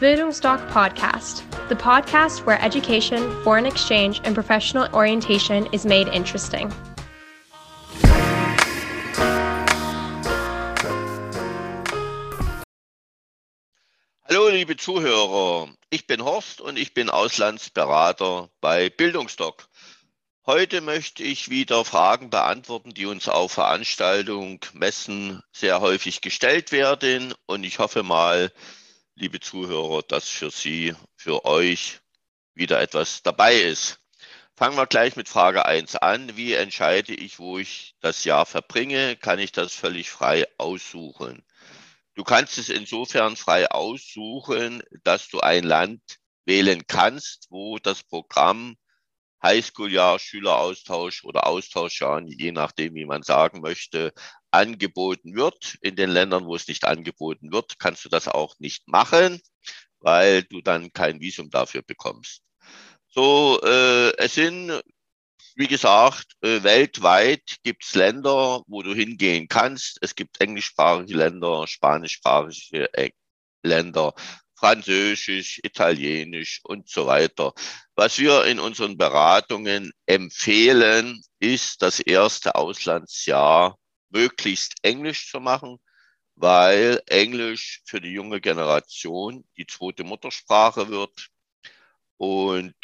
Bildungsdoc Podcast, the podcast where education, foreign exchange, and professional orientation is made interesting. Hallo, liebe Zuhörer. Ich bin Horst und ich bin Auslandsberater bei Bildungsdoc. Heute möchte ich wieder Fragen beantworten, die uns auf Veranstaltungen, Messen sehr häufig gestellt werden. Und ich hoffe mal, liebe Zuhörer, dass für Sie, für euch wieder etwas dabei ist. Fangen wir gleich mit Frage 1 an. Wie entscheide ich, wo ich das Jahr verbringe? Kann ich das völlig frei aussuchen? Du kannst es insofern frei aussuchen, dass du ein Land wählen kannst, wo das Programm Highschool-Jahr, Schüleraustausch oder Austauschjahr, je nachdem, wie man sagen möchte, angeboten wird. In den Ländern, wo es nicht angeboten wird, kannst du das auch nicht machen, weil du dann kein Visum dafür bekommst. So, äh, es sind wie gesagt, äh, weltweit gibt es Länder, wo du hingehen kannst. Es gibt englischsprachige Länder, spanischsprachige äh, Länder, Französisch, Italienisch und so weiter. Was wir in unseren Beratungen empfehlen, ist das erste Auslandsjahr möglichst Englisch zu machen, weil Englisch für die junge Generation die zweite Muttersprache wird. Und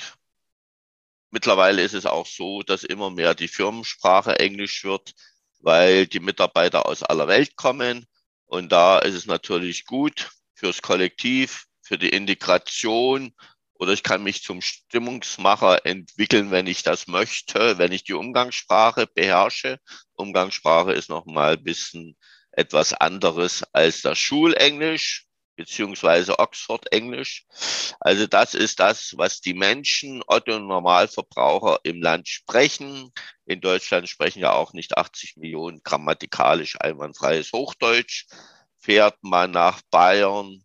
Mittlerweile ist es auch so, dass immer mehr die Firmensprache Englisch wird, weil die Mitarbeiter aus aller Welt kommen. Und da ist es natürlich gut fürs Kollektiv, für die Integration oder ich kann mich zum Stimmungsmacher entwickeln, wenn ich das möchte, wenn ich die Umgangssprache beherrsche. Umgangssprache ist nochmal ein bisschen etwas anderes als das Schulenglisch beziehungsweise Oxford Englisch. Also das ist das, was die Menschen, Otto Normalverbraucher im Land sprechen. In Deutschland sprechen ja auch nicht 80 Millionen grammatikalisch einwandfreies Hochdeutsch. Fährt man nach Bayern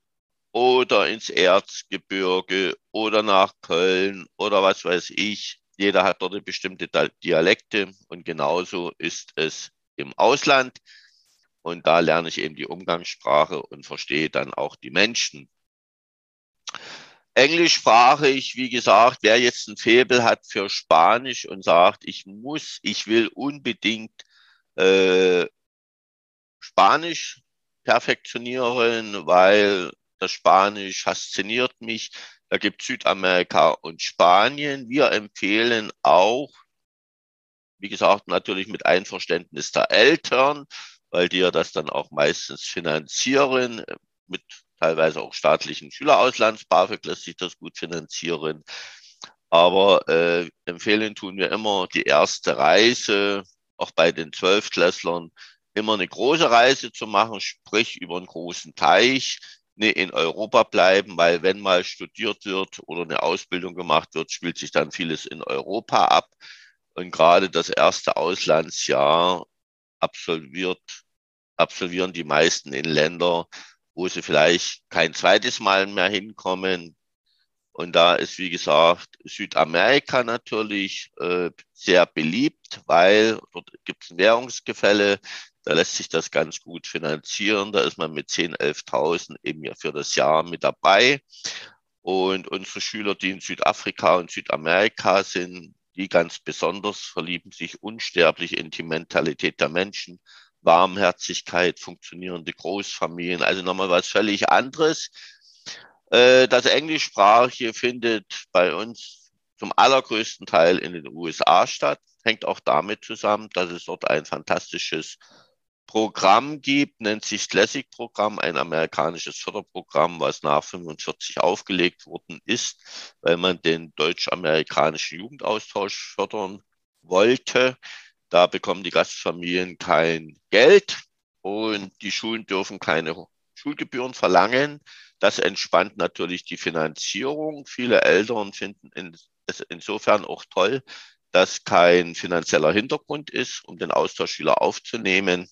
oder ins Erzgebirge oder nach Köln oder was weiß ich. Jeder hat dort bestimmte Dialekte und genauso ist es im Ausland. Und da lerne ich eben die Umgangssprache und verstehe dann auch die Menschen. Englischsprachig, wie gesagt, wer jetzt ein Faible hat für Spanisch und sagt, ich muss, ich will unbedingt äh, Spanisch perfektionieren, weil das Spanisch fasziniert mich. Da gibt Südamerika und Spanien. Wir empfehlen auch, wie gesagt, natürlich mit Einverständnis der Eltern, weil die ja das dann auch meistens finanzieren, mit teilweise auch staatlichen Schülerauslands. BAföG lässt sich das gut finanzieren. Aber äh, empfehlen tun wir immer die erste Reise, auch bei den Zwölftklässlern, immer eine große Reise zu machen, sprich über einen großen Teich, ne, in Europa bleiben, weil wenn mal studiert wird oder eine Ausbildung gemacht wird, spielt sich dann vieles in Europa ab. Und gerade das erste Auslandsjahr absolviert, absolvieren die meisten in Länder, wo sie vielleicht kein zweites Mal mehr hinkommen. Und da ist, wie gesagt, Südamerika natürlich äh, sehr beliebt, weil dort gibt es Währungsgefälle, da lässt sich das ganz gut finanzieren. Da ist man mit 10.000, 11.000 eben ja für das Jahr mit dabei. Und unsere Schüler, die in Südafrika und Südamerika sind, die ganz besonders verlieben sich unsterblich in die Mentalität der Menschen, Warmherzigkeit, funktionierende Großfamilien, also nochmal was völlig anderes. Äh, das Englischsprachige findet bei uns zum allergrößten Teil in den USA statt, hängt auch damit zusammen, dass es dort ein fantastisches Programm gibt, nennt sich Classic-Programm, ein amerikanisches Förderprogramm, was nach 45 aufgelegt worden ist, weil man den deutsch-amerikanischen Jugendaustausch fördern wollte. Da bekommen die Gastfamilien kein Geld und die Schulen dürfen keine Schulgebühren verlangen. Das entspannt natürlich die Finanzierung. Viele Eltern finden es insofern auch toll, dass kein finanzieller Hintergrund ist, um den Austauschschüler aufzunehmen.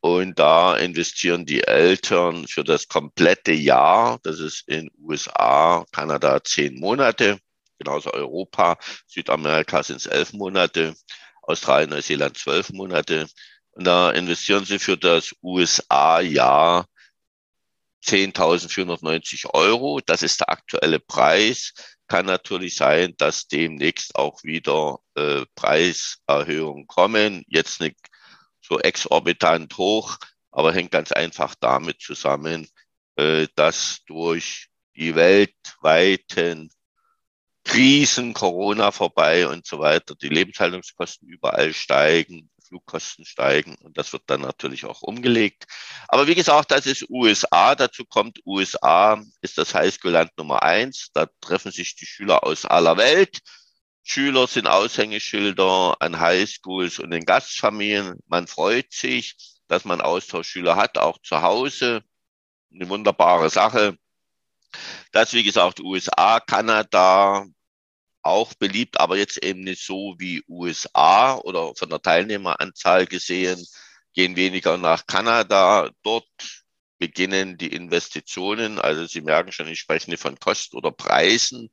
Und da investieren die Eltern für das komplette Jahr, das ist in USA, Kanada zehn Monate, genauso Europa, Südamerika sind es elf Monate, Australien, Neuseeland zwölf Monate. Und da investieren sie für das USA-Jahr 10.490 Euro. Das ist der aktuelle Preis. Kann natürlich sein, dass demnächst auch wieder äh, Preiserhöhungen kommen. Jetzt nicht so exorbitant hoch, aber hängt ganz einfach damit zusammen, äh, dass durch die weltweiten Krisen, Corona vorbei und so weiter, die Lebenshaltungskosten überall steigen, Flugkosten steigen und das wird dann natürlich auch umgelegt. Aber wie gesagt, das ist USA. Dazu kommt USA ist das Highschool-Land Nummer eins. Da treffen sich die Schüler aus aller Welt. Schüler sind Aushängeschilder an Highschools und in Gastfamilien. Man freut sich, dass man Austauschschüler hat, auch zu Hause. Eine wunderbare Sache. Das, wie gesagt, USA, Kanada, auch beliebt, aber jetzt eben nicht so wie USA oder von der Teilnehmeranzahl gesehen, gehen weniger nach Kanada. Dort beginnen die Investitionen. Also Sie merken schon, ich spreche nicht von Kosten oder Preisen,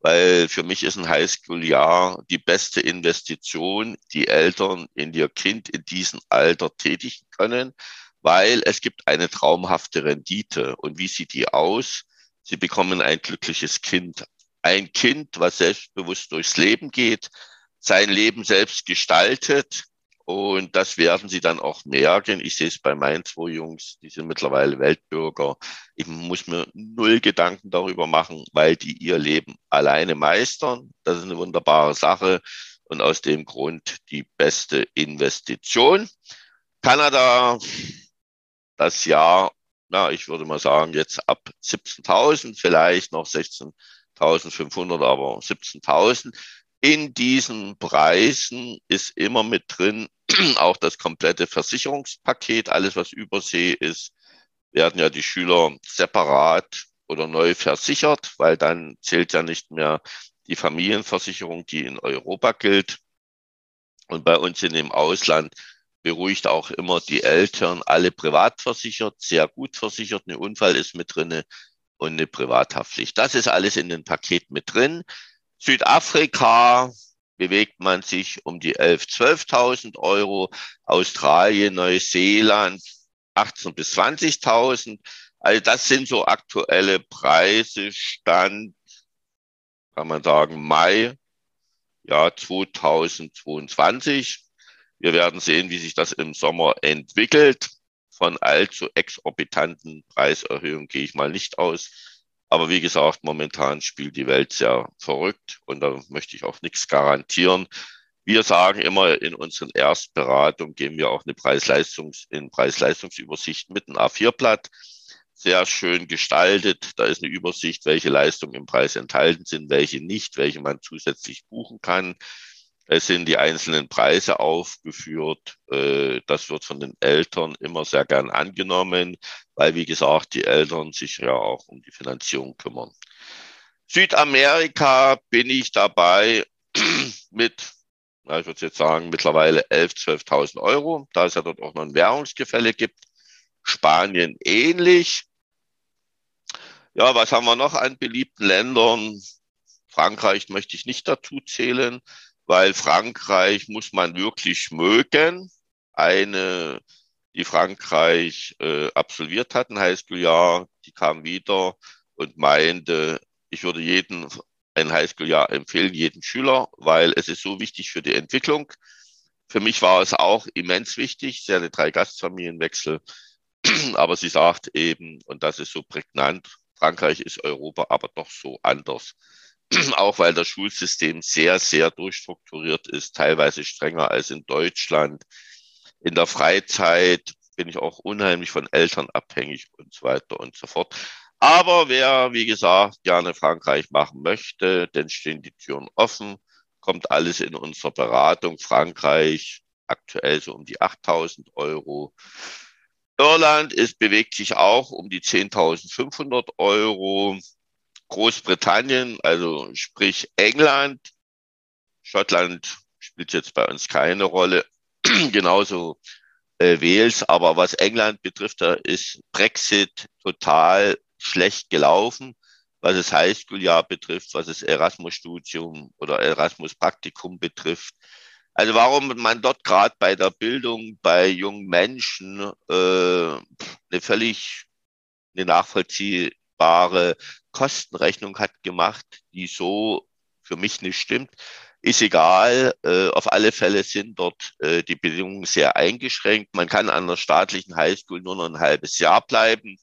weil für mich ist ein Highschool-Jahr die beste Investition, die Eltern in ihr Kind in diesem Alter tätigen können, weil es gibt eine traumhafte Rendite. Und wie sieht die aus? Sie bekommen ein glückliches Kind ein Kind, was selbstbewusst durchs Leben geht, sein Leben selbst gestaltet. Und das werden sie dann auch merken. Ich sehe es bei meinen zwei Jungs, die sind mittlerweile Weltbürger. Ich muss mir null Gedanken darüber machen, weil die ihr Leben alleine meistern. Das ist eine wunderbare Sache und aus dem Grund die beste Investition. Kanada, das Jahr, na, ich würde mal sagen, jetzt ab 17.000, vielleicht noch 16.000. 1500, aber 17.000. In diesen Preisen ist immer mit drin auch das komplette Versicherungspaket. Alles, was Übersee ist, werden ja die Schüler separat oder neu versichert, weil dann zählt ja nicht mehr die Familienversicherung, die in Europa gilt. Und bei uns in dem Ausland beruhigt auch immer die Eltern, alle privat versichert, sehr gut versichert. Ein Unfall ist mit drinne und eine Privathaftpflicht. Das ist alles in dem Paket mit drin. Südafrika bewegt man sich um die 11.000, 12.000 Euro. Australien, Neuseeland 18.000 bis 20.000. Also das sind so aktuelle Preise, Stand, kann man sagen, Mai, ja, 2022. Wir werden sehen, wie sich das im Sommer entwickelt von allzu exorbitanten Preiserhöhungen gehe ich mal nicht aus. Aber wie gesagt, momentan spielt die Welt sehr verrückt und da möchte ich auch nichts garantieren. Wir sagen immer in unseren Erstberatungen geben wir auch eine Preis-Leistungs in Preis-Leistungsübersicht mit einem A4-Blatt. Sehr schön gestaltet. Da ist eine Übersicht, welche Leistungen im Preis enthalten sind, welche nicht, welche man zusätzlich buchen kann. Es sind die einzelnen Preise aufgeführt. Äh, das wird von den Eltern immer sehr gern angenommen, weil, wie gesagt, die Eltern sich ja auch um die Finanzierung kümmern. Südamerika bin ich dabei mit, ich würde jetzt sagen, mittlerweile 11.000, 12.000 Euro, da es ja dort auch noch ein Währungsgefälle gibt. Spanien ähnlich. Ja, was haben wir noch an beliebten Ländern? Frankreich möchte ich nicht dazu zählen weil Frankreich muss man wirklich mögen. Eine, die Frankreich äh, absolviert hat, ein Highschool-Jahr, die kam wieder und meinte, ich würde jeden ein Highschool-Jahr empfehlen, jeden Schüler, weil es ist so wichtig für die Entwicklung. Für mich war es auch immens wichtig, sie hatte drei Gastfamilienwechsel, aber sie sagt eben, und das ist so prägnant, Frankreich ist Europa, aber doch so anders. auch weil das Schulsystem sehr, sehr durchstrukturiert ist, teilweise strenger als in Deutschland. In der Freizeit bin ich auch unheimlich von Eltern abhängig und so weiter und so fort. Aber wer, wie gesagt, gerne Frankreich machen möchte, denn stehen die Türen offen, kommt alles in unserer Beratung. Frankreich aktuell so um die 8000 Euro. Irland ist, bewegt sich auch um die 10.500 Euro. Großbritannien, also sprich England, Schottland spielt jetzt bei uns keine Rolle, genauso äh, Wales, aber was England betrifft, da ist Brexit total schlecht gelaufen, was das Highschool-Jahr betrifft, was das Erasmus-Studium oder Erasmus-Praktikum betrifft. Also warum man dort gerade bei der Bildung bei jungen Menschen äh, eine völlig eine nachvollziehbare Kostenrechnung hat gemacht, die so für mich nicht stimmt. Ist egal, äh, auf alle Fälle sind dort äh, die Bedingungen sehr eingeschränkt. Man kann an der staatlichen Highschool nur noch ein halbes Jahr bleiben.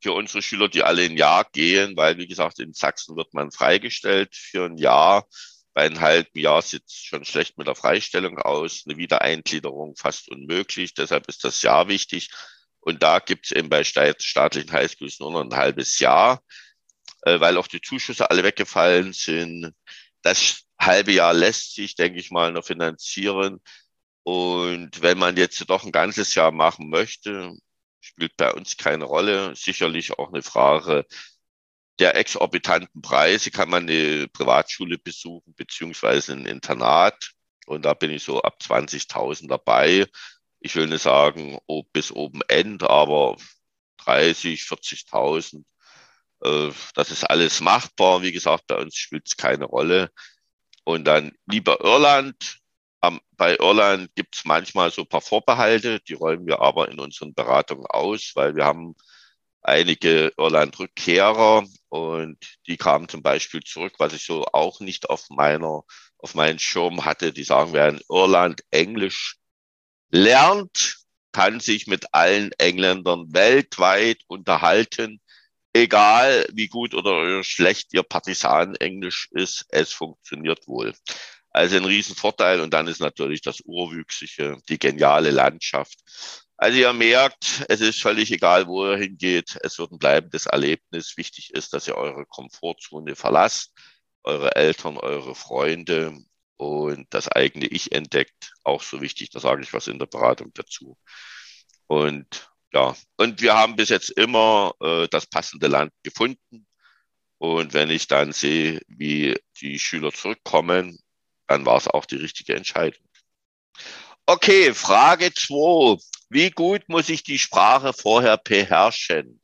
Für unsere Schüler, die alle ein Jahr gehen, weil, wie gesagt, in Sachsen wird man freigestellt für ein Jahr. Bei einem halben Jahr sieht es schon schlecht mit der Freistellung aus. Eine Wiedereingliederung fast unmöglich. Deshalb ist das Jahr wichtig. Und da gibt es eben bei staatlichen Highschools nur noch ein halbes Jahr, äh, weil auch die Zuschüsse alle weggefallen sind. Das halbe Jahr lässt sich, denke ich mal, noch finanzieren. Und wenn man jetzt doch ein ganzes Jahr machen möchte, spielt bei uns keine Rolle. Sicherlich auch eine Frage der exorbitanten Preise. Kann man eine Privatschule besuchen, beziehungsweise ein Internat. Und da bin ich so ab 20.000 dabei. Ich will nicht sagen, ob bis oben End, aber 30, 40.000 äh, das ist alles machbar. Wie gesagt, bei uns spielt es keine Rolle. Und dann lieber Irland. bei Irland gibt es manchmal so ein paar Vorbehalte, die räumen wir aber in unseren Beratungen aus, weil wir haben einige Irland-Rückkehrer und die kamen zum Beispiel zurück, was ich so auch nicht auf meiner, auf meinen Schirm hatte. Die sagen, wer in Irland Englisch lernt, kann sich mit allen Engländern weltweit unterhalten egal wie gut oder schlecht Ihr Partisanenglisch ist, es funktioniert wohl. Also ein Riesenvorteil und dann ist natürlich das Urwüchsige, die geniale Landschaft. Also ihr merkt, es ist völlig egal, wo ihr hingeht. Es wird ein bleibendes Erlebnis. Wichtig ist, dass ihr eure Komfortzone verlasst, eure Eltern, eure Freunde und das eigene Ich entdeckt. Auch so wichtig, da sage ich was in der Beratung dazu. Und ja, und wir haben bis jetzt immer äh, das passende Land gefunden. Und wenn ich dann sehe, wie die Schüler zurückkommen, dann war es auch die richtige Entscheidung. Okay, Frage 2. Wie gut muss ich die Sprache vorher beherrschen?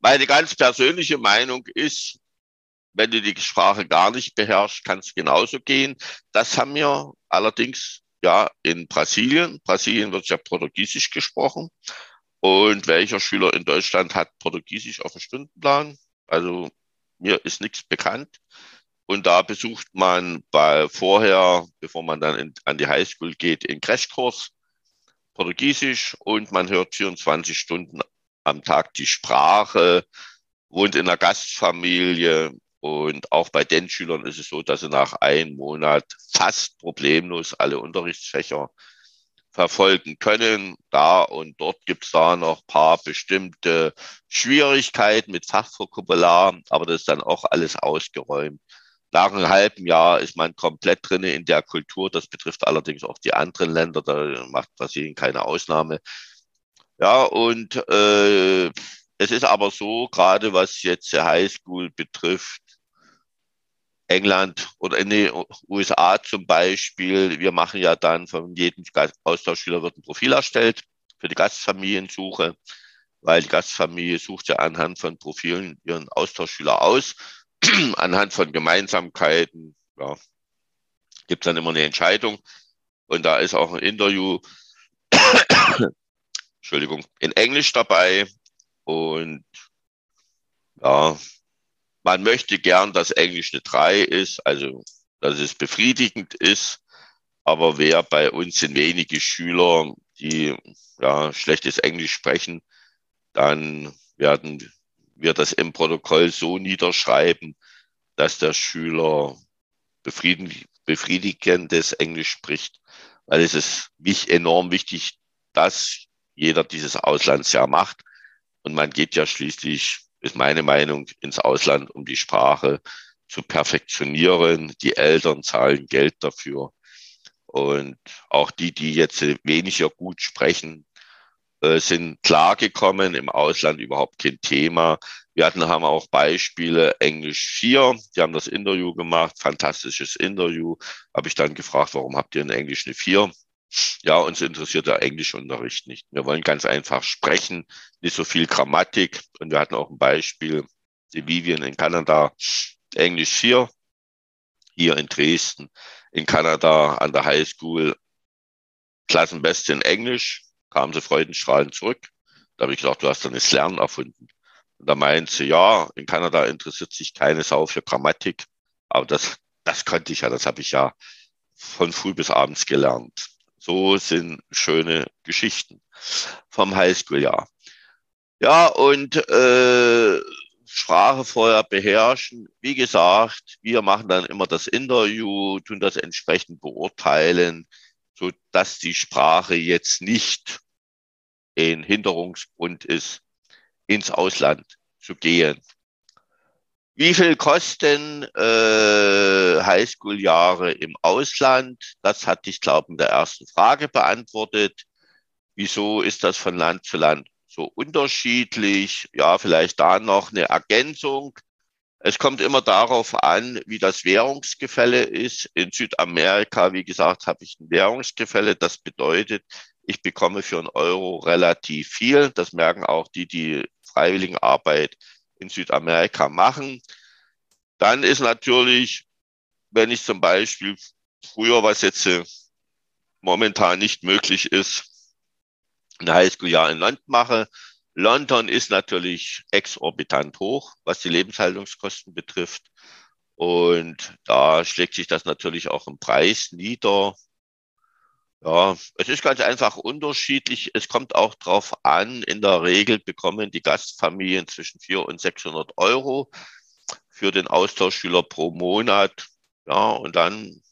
Meine ganz persönliche Meinung ist, wenn du die Sprache gar nicht beherrschst, kann es genauso gehen. Das haben wir allerdings ja in Brasilien. Brasilien wird ja Portugiesisch gesprochen. Und welcher Schüler in Deutschland hat Portugiesisch auf dem Stundenplan? Also mir ist nichts bekannt. Und da besucht man bei vorher, bevor man dann in, an die Highschool geht, in Crashkurs Portugiesisch und man hört 24 Stunden am Tag die Sprache, wohnt in einer Gastfamilie, und auch bei den Schülern ist es so, dass sie nach einem Monat fast problemlos alle Unterrichtsfächer verfolgen können. Da und dort gibt es da noch paar bestimmte Schwierigkeiten mit Fachvokabular, aber das ist dann auch alles ausgeräumt. Nach einem halben Jahr ist man komplett drin in der Kultur. Das betrifft allerdings auch die anderen Länder. Da macht Brasilien keine Ausnahme. Ja, und äh, es ist aber so, gerade was jetzt Highschool betrifft, England oder in den USA zum Beispiel, wir machen ja dann von jedem Austauschschüler wird ein Profil erstellt für die Gastfamiliensuche, weil die Gastfamilie sucht ja anhand von Profilen ihren Austauschschüler aus, anhand von Gemeinsamkeiten, ja, gibt dann immer eine Entscheidung und da ist auch ein Interview, Entschuldigung, in Englisch dabei und ja, man möchte gern, dass Englisch eine 3 ist, also dass es befriedigend ist. Aber wer bei uns sind wenige Schüler, die ja, schlechtes Englisch sprechen, dann werden wir das im Protokoll so niederschreiben, dass der Schüler befriedigendes Englisch spricht, weil es ist enorm wichtig, dass jeder dieses Auslandsjahr macht. Und man geht ja schließlich ist meine Meinung, ins Ausland, um die Sprache zu perfektionieren. Die Eltern zahlen Geld dafür. Und auch die, die jetzt weniger gut sprechen, äh, sind klargekommen, im Ausland überhaupt kein Thema. Wir hatten, haben auch Beispiele, Englisch 4, die haben das Interview gemacht, fantastisches Interview. Habe ich dann gefragt, warum habt ihr in Englisch eine 4? Ja, uns interessiert der Englischunterricht nicht. Wir wollen ganz einfach sprechen, nicht so viel Grammatik. Und wir hatten auch ein Beispiel, die Vivian in Kanada, Englisch 4, hier in Dresden, in Kanada an der Highschool, Klassenbeste in Englisch, kam sie freudenstrahlend zurück. Da habe ich gesagt, du hast dann das Lernen erfunden. Und da meint sie, ja, in Kanada interessiert sich keine Sau für Grammatik. Aber das, das konnte ich ja, das habe ich ja von früh bis abends gelernt. So sind schöne Geschichten vom Highschool-Jahr. Ja, und äh, Sprache vorher beherrschen. Wie gesagt, wir machen dann immer das Interview, tun das entsprechend beurteilen, so dass die Sprache jetzt nicht ein Hinderungsgrund ist, ins Ausland zu gehen. Wie viel kosten äh, Highschool-Jahre im Ausland? Das hatte ich, glaube ich, in der ersten Frage beantwortet. Wieso ist das von Land zu Land so unterschiedlich. Ja, vielleicht da noch eine Ergänzung. Es kommt immer darauf an, wie das Währungsgefälle ist. In Südamerika, wie gesagt, habe ich ein Währungsgefälle. Das bedeutet, ich bekomme für einen Euro relativ viel. Das merken auch die, die Freiwilligenarbeit in Südamerika machen. Dann ist natürlich, wenn ich zum Beispiel früher, was jetzt äh, momentan nicht möglich ist, ein Highschool-Jahr in London mache. London ist natürlich exorbitant hoch, was die Lebenshaltungskosten betrifft. Und da schlägt sich das natürlich auch im Preis nieder. Ja, es ist ganz einfach unterschiedlich. Es kommt auch drauf an. In der Regel bekommen die Gastfamilien zwischen 400 und 600 Euro für den Austauschschüler pro Monat. Ja, und dann,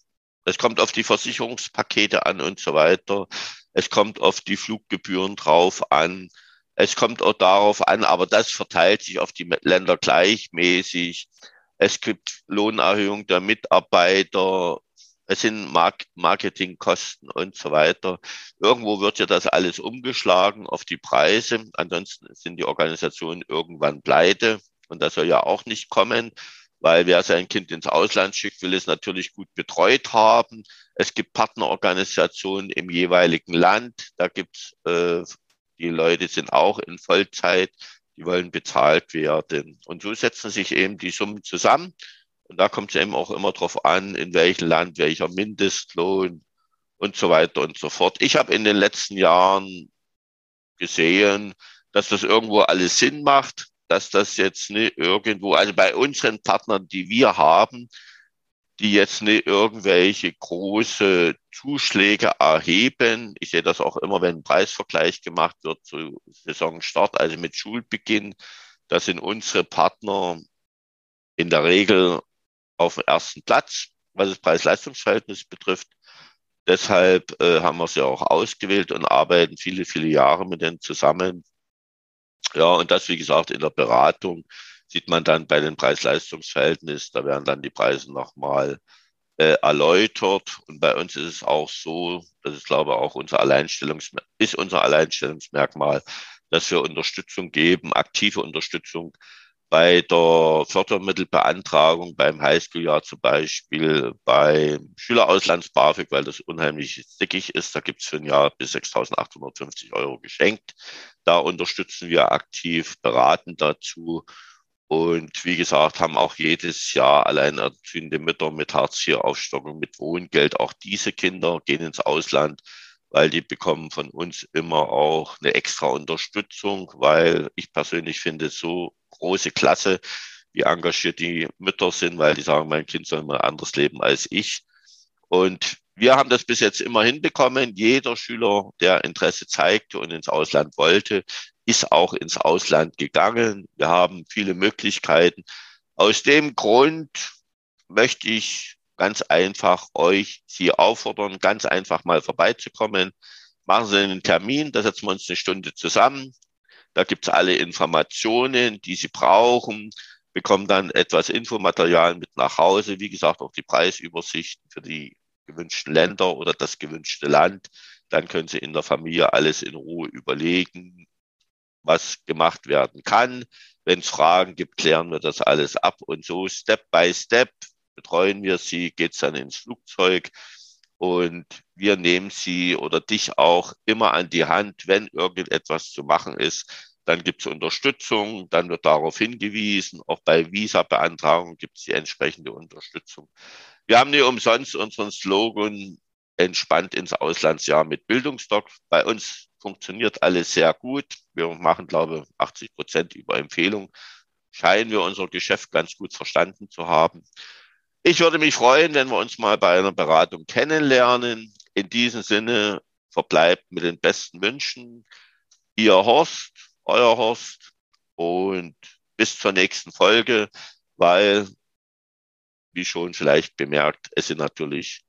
es kommt auf die Versicherungspakete an und so weiter. Es kommt auf die Fluggebühren drauf an. Es kommt auch darauf an, aber das verteilt sich auf die Länder gleichmäßig. Es gibt Lohnerhöhung der Mitarbeiter. Es sind Mark Marketingkosten und so weiter. Irgendwo wird ja das alles umgeschlagen auf die Preise. Ansonsten sind die Organisationen irgendwann pleite. Und das soll ja auch nicht kommen weil wer sein Kind ins Ausland schickt, will es natürlich gut betreut haben. Es gibt Partnerorganisationen im jeweiligen Land. Da gibt äh, die Leute sind auch in Vollzeit, die wollen bezahlt werden. Und so setzen sich eben die Summen zusammen. Und da kommt es eben auch immer darauf an, in welchem Land, welcher Mindestlohn und so weiter und so fort. Ich habe in den letzten Jahren gesehen, dass das irgendwo alles Sinn macht dass das jetzt nicht irgendwo, also bei unseren Partnern, die wir haben, die jetzt nicht irgendwelche große Zuschläge erheben. Ich sehe das auch immer, wenn ein Preisvergleich gemacht wird zu Saisonstart, also mit Schulbeginn. Da sind unsere Partner in der Regel auf dem ersten Platz, was das Preis-Leistungs-Verhältnis betrifft. Deshalb äh, haben wir sie auch ausgewählt und arbeiten viele, viele Jahre mit denen zusammen. Ja, und das, wie gesagt, in der Beratung sieht man dann bei den Preis-Leistungs-Verhältnis, da werden dann die Preise nochmal äh, erläutert. Und bei uns ist es auch so, das ist, glaube ich, auch unser Alleinstellungsmerkmal, ist unser Alleinstellungsmerkmal, dass wir Unterstützung geben, aktive Unterstützung bei der Fördermittelbeantragung beim Highschool-Jahr zum Beispiel, beim Schülerauslands-BAföG, weil das unheimlich dickig ist. Da gibt es für ein Jahr bis 6.850 Euro geschenkt. Da unterstützen wir aktiv, beraten dazu. Und wie gesagt, haben auch jedes Jahr alleinerziehende Mütter mit Hartz-IV-Aufstockung, mit Wohngeld. Auch diese Kinder gehen ins Ausland, weil die bekommen von uns immer auch eine extra Unterstützung, weil ich persönlich finde, so große Klasse, wie engagiert die Mütter sind, weil die sagen, mein Kind soll mal anders leben als ich. Und wir haben das bis jetzt immer hinbekommen. Jeder Schüler, der Interesse zeigte und ins Ausland wollte, ist auch ins Ausland gegangen. Wir haben viele Möglichkeiten. Aus dem Grund möchte ich ganz einfach euch Sie auffordern, ganz einfach mal vorbeizukommen. Machen Sie einen Termin, da setzen wir uns eine Stunde zusammen. Da gibt's alle Informationen, die Sie brauchen, bekommen dann etwas Infomaterial mit nach Hause. Wie gesagt, auch die Preisübersichten für die gewünschten Länder oder das gewünschte Land. Dann können Sie in der Familie alles in Ruhe überlegen, was gemacht werden kann. Wenn es Fragen gibt, klären wir das alles ab und so Step by Step betreuen wir Sie, geht's dann ins Flugzeug und wir nehmen Sie oder dich auch immer an die Hand, wenn irgendetwas zu machen ist. Dann gibt es Unterstützung, dann wird darauf hingewiesen. Auch bei Visa-Beantragung gibt es die entsprechende Unterstützung. Wir haben nicht umsonst unseren Slogan entspannt ins Auslandsjahr mit Bildungsdoc. Bei uns funktioniert alles sehr gut. Wir machen, glaube ich, 80 Prozent über Empfehlung. Scheinen wir unser Geschäft ganz gut verstanden zu haben. Ich würde mich freuen, wenn wir uns mal bei einer Beratung kennenlernen. In diesem Sinne verbleibt mit den besten Wünschen. Ihr Horst, euer Horst und bis zur nächsten Folge, weil, wie schon vielleicht bemerkt, es sind natürlich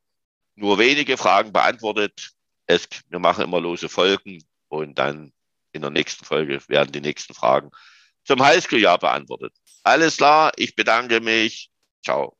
nur wenige Fragen beantwortet. Es, wir machen immer lose Folgen und dann in der nächsten Folge werden die nächsten Fragen zum Highschool-Jahr beantwortet. Alles klar, ich bedanke mich. Ciao.